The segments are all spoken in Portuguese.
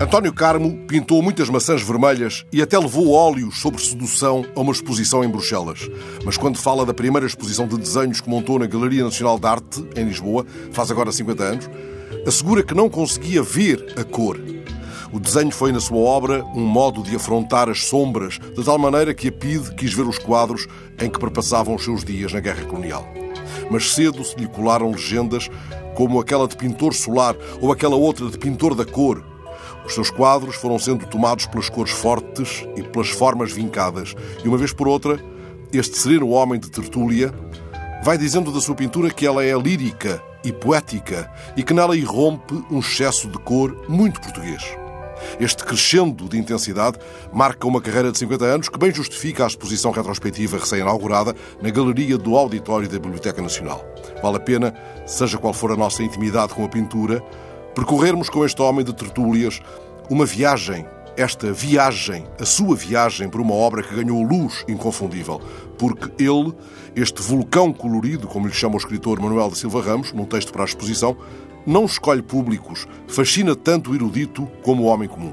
António Carmo pintou muitas maçãs vermelhas e até levou óleos sobre sedução a uma exposição em Bruxelas. Mas quando fala da primeira exposição de desenhos que montou na Galeria Nacional de Arte, em Lisboa, faz agora 50 anos, assegura que não conseguia ver a cor. O desenho foi, na sua obra, um modo de afrontar as sombras, de tal maneira que a PIDE quis ver os quadros em que perpassavam os seus dias na Guerra Colonial. Mas cedo se lhe colaram legendas como aquela de pintor solar ou aquela outra de pintor da cor, os seus quadros foram sendo tomados pelas cores fortes e pelas formas vincadas. E uma vez por outra, este sereno homem de Tertúlia vai dizendo da sua pintura que ela é lírica e poética e que nela irrompe um excesso de cor muito português. Este crescendo de intensidade marca uma carreira de 50 anos que bem justifica a exposição retrospectiva recém-inaugurada na Galeria do Auditório da Biblioteca Nacional. Vale a pena, seja qual for a nossa intimidade com a pintura, percorrermos com este homem de tertúlias uma viagem, esta viagem, a sua viagem por uma obra que ganhou luz inconfundível, porque ele, este vulcão colorido, como lhe chama o escritor Manuel da Silva Ramos, num texto para a exposição, não escolhe públicos, fascina tanto o erudito como o homem comum.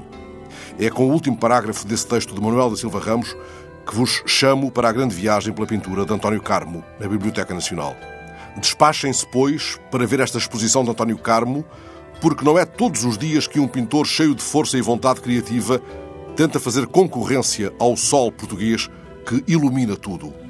É com o último parágrafo desse texto de Manuel da Silva Ramos que vos chamo para a grande viagem pela pintura de António Carmo, na Biblioteca Nacional. Despachem-se, pois, para ver esta exposição de António Carmo, porque não é todos os dias que um pintor cheio de força e vontade criativa tenta fazer concorrência ao sol português que ilumina tudo.